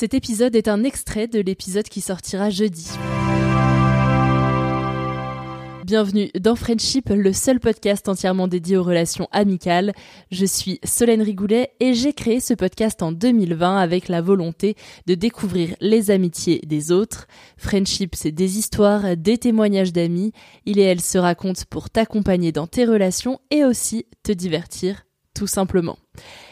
Cet épisode est un extrait de l'épisode qui sortira jeudi. Bienvenue dans Friendship, le seul podcast entièrement dédié aux relations amicales. Je suis Solène Rigoulet et j'ai créé ce podcast en 2020 avec la volonté de découvrir les amitiés des autres. Friendship, c'est des histoires, des témoignages d'amis. Il et elle se racontent pour t'accompagner dans tes relations et aussi te divertir, tout simplement.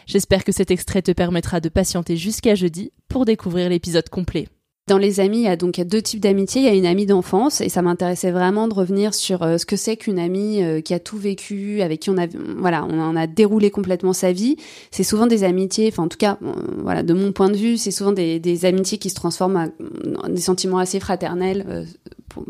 J'espère que cet extrait te permettra de patienter jusqu'à jeudi pour découvrir l'épisode complet. Dans les amis, il y a donc deux types d'amitié. Il y a une amie d'enfance et ça m'intéressait vraiment de revenir sur euh, ce que c'est qu'une amie euh, qui a tout vécu, avec qui on a, voilà, on en a déroulé complètement sa vie. C'est souvent des amitiés, enfin en tout cas, euh, voilà, de mon point de vue, c'est souvent des, des amitiés qui se transforment en des sentiments assez fraternels.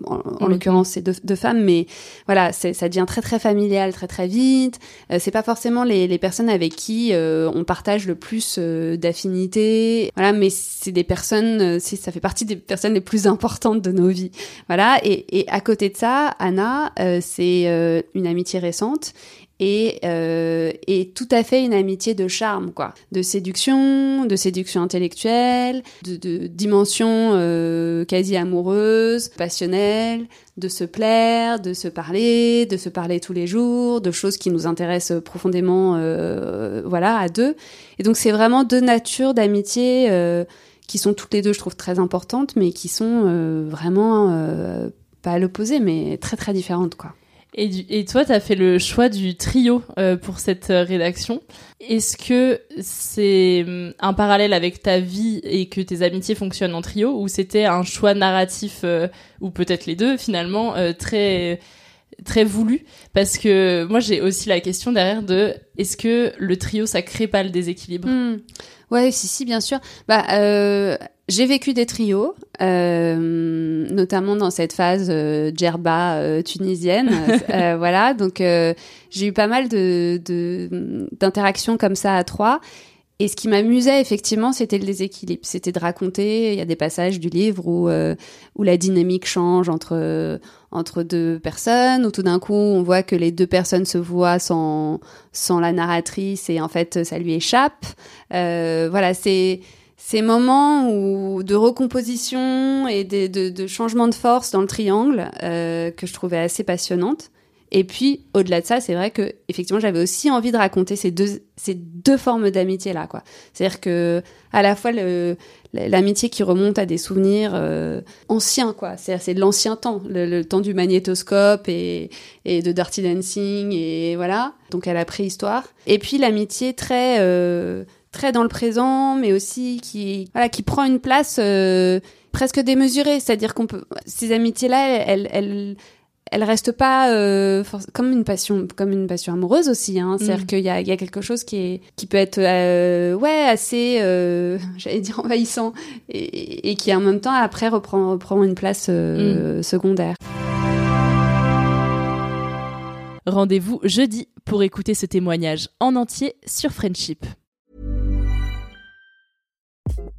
En, en l'occurrence, c'est deux, deux femmes, mais voilà, ça devient très très familial très très vite. Euh, c'est pas forcément les, les personnes avec qui euh, on partage le plus euh, d'affinités, voilà, mais c'est des personnes, euh, c'est, ça fait partie des personnes les plus importantes de nos vies, voilà. Et, et à côté de ça, Anna, c'est une amitié récente et, euh, et tout à fait une amitié de charme, quoi, de séduction, de séduction intellectuelle, de, de dimension euh, quasi amoureuse, passionnelle, de se plaire, de se parler, de se parler tous les jours, de choses qui nous intéressent profondément, euh, voilà, à deux. Et donc c'est vraiment deux natures d'amitié euh, qui sont toutes les deux, je trouve, très importantes, mais qui sont euh, vraiment euh, pas à l'opposé, mais très très différentes, quoi. Et, du- et toi, tu as fait le choix du trio euh, pour cette euh, rédaction. Est-ce que c'est hum, un parallèle avec ta vie et que tes amitiés fonctionnent en trio ou c'était un choix narratif euh, ou peut-être les deux finalement euh, très très voulu? Parce que moi j'ai aussi la question derrière de est-ce que le trio ça crée pas le déséquilibre? Hmm. Ouais, si, si, bien sûr. Bah, euh, j'ai vécu des trios, euh, notamment dans cette phase euh, djerba euh, tunisienne. Euh, voilà, donc euh, j'ai eu pas mal de de- d'interactions comme ça à trois. Et ce qui m'amusait effectivement, c'était le déséquilibre. C'était de raconter. Il y a des passages du livre où euh, où la dynamique change entre entre deux personnes, où tout d'un coup on voit que les deux personnes se voient sans sans la narratrice et en fait ça lui échappe. Euh, voilà, c'est ces moments où, de recomposition et de, de, de changement de force dans le triangle euh, que je trouvais assez passionnante. Et puis, au-delà de ça, c'est vrai que effectivement, j'avais aussi envie de raconter ces deux, ces deux formes d'amitié là, quoi. C'est-à-dire que à la fois l'amitié qui remonte à des souvenirs euh, anciens, quoi. C'est de l'ancien temps, le, le temps du magnétoscope et, et de Dirty Dancing et voilà. Donc à la préhistoire. Et puis l'amitié très euh, très dans le présent, mais aussi qui voilà qui prend une place euh, presque démesurée. C'est-à-dire qu'on peut ces amitiés là, elles, elles elle reste pas euh, comme une passion comme une passion amoureuse aussi hein. c'est-à-dire mm. qu'il y a, il y a quelque chose qui est qui peut être euh, ouais assez j'allais dire envahissant et, et, qui en même temps après reprend reprend une place mm. secondaire. Rendez-vous jeudi pour écouter ce témoignage en entier sur Friendship.